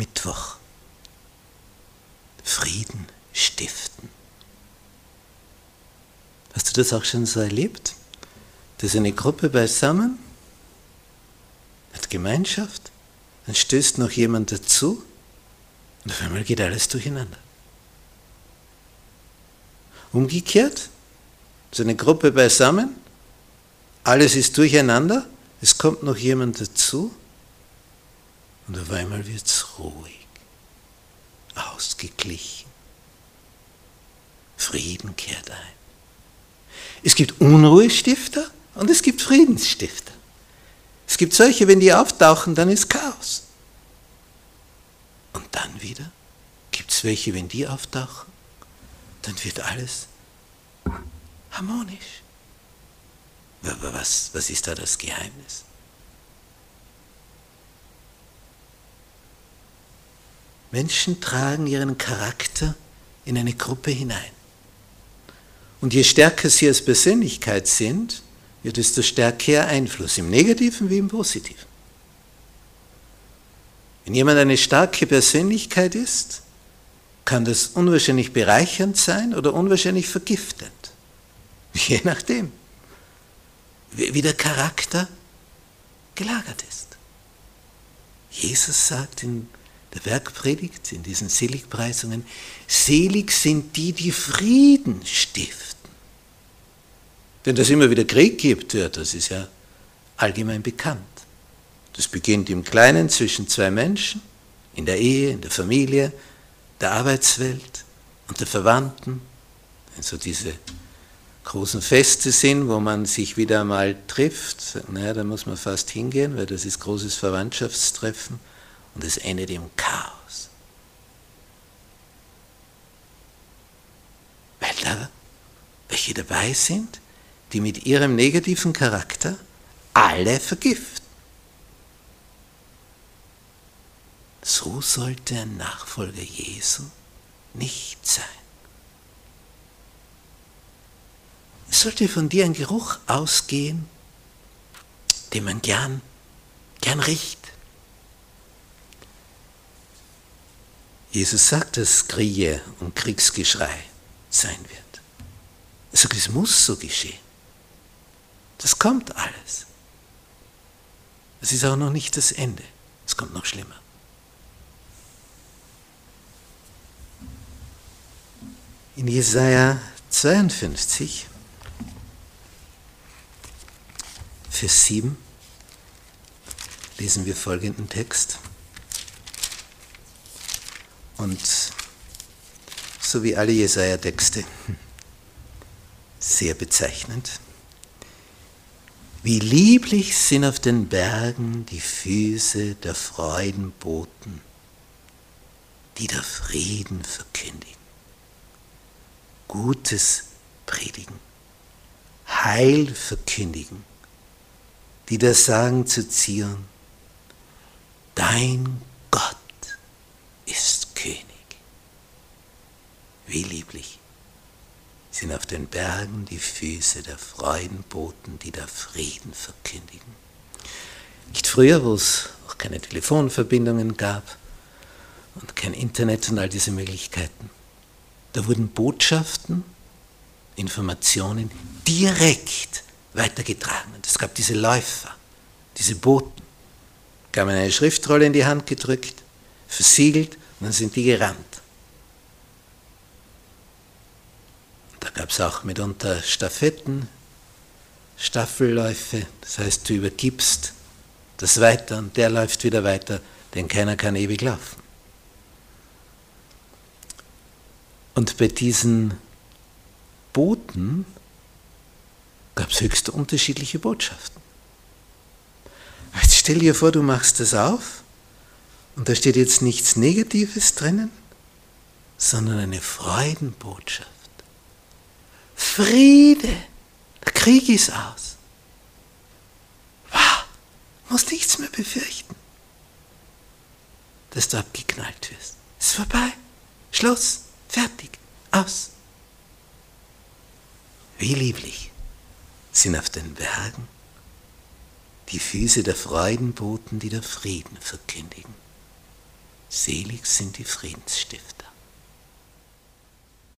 Mittwoch. Frieden stiften. Hast du das auch schon so erlebt? Da ist eine Gruppe beisammen, hat Gemeinschaft, dann stößt noch jemand dazu und auf einmal geht alles durcheinander. Umgekehrt, ist eine Gruppe beisammen, alles ist durcheinander, es kommt noch jemand dazu und auf einmal wird es ruhig, ausgeglichen. Frieden kehrt ein. Es gibt Unruhestifter und es gibt Friedensstifter. Es gibt solche, wenn die auftauchen, dann ist Chaos. Und dann wieder gibt es welche, wenn die auftauchen, dann wird alles harmonisch. Was, was ist da das Geheimnis? Menschen tragen ihren Charakter in eine Gruppe hinein. Und je stärker sie als Persönlichkeit sind, ja, desto stärker ihr Einfluss, im Negativen wie im Positiven. Wenn jemand eine starke Persönlichkeit ist, kann das unwahrscheinlich bereichernd sein oder unwahrscheinlich vergiftend. Je nachdem, wie der Charakter gelagert ist. Jesus sagt in der Werkpredigt, in diesen Seligpreisungen, selig sind die, die Frieden stiften. Denn dass es immer wieder Krieg gibt, ja, das ist ja allgemein bekannt. Das beginnt im Kleinen zwischen zwei Menschen, in der Ehe, in der Familie, der Arbeitswelt, unter Verwandten, also diese großen Feste sind, wo man sich wieder einmal trifft, naja, da muss man fast hingehen, weil das ist großes Verwandtschaftstreffen und es endet im Chaos. Weil da welche dabei sind, die mit ihrem negativen Charakter alle vergiften. So sollte ein Nachfolger Jesu nicht sein. Es sollte von dir ein Geruch ausgehen, den man gern, gern riecht. Jesus sagt, dass Kriege und Kriegsgeschrei sein wird. Er sagt, es muss so geschehen. Das kommt alles. Es ist auch noch nicht das Ende. Es kommt noch schlimmer. In Jesaja 52, Vers 7, lesen wir folgenden Text. Und so wie alle Jesaja-Texte, sehr bezeichnend. Wie lieblich sind auf den Bergen die Füße der Freudenboten, die der Frieden verkündigen. Gutes predigen, Heil verkündigen, die da sagen zu Zion, dein Wie lieblich sind auf den Bergen die Füße der Freudenboten, die da Frieden verkündigen. Nicht früher, wo es auch keine Telefonverbindungen gab und kein Internet und all diese Möglichkeiten. Da wurden Botschaften, Informationen direkt weitergetragen. Und es gab diese Läufer, diese Boten. Gab eine Schriftrolle in die Hand gedrückt, versiegelt und dann sind die gerannt. Da gab es auch mitunter Staffetten, Staffelläufe, das heißt, du übergibst das weiter und der läuft wieder weiter, denn keiner kann ewig laufen. Und bei diesen Boten gab es höchst unterschiedliche Botschaften. Jetzt stell dir vor, du machst das auf und da steht jetzt nichts Negatives drinnen, sondern eine Freudenbotschaft. Friede, der Krieg ist aus. Wow, musst nichts mehr befürchten, dass du abgeknallt wirst. Ist vorbei. Schluss. Fertig. Aus. Wie lieblich sind auf den Bergen die Füße der Freudenboten, die der Frieden verkündigen. Selig sind die Friedensstifter.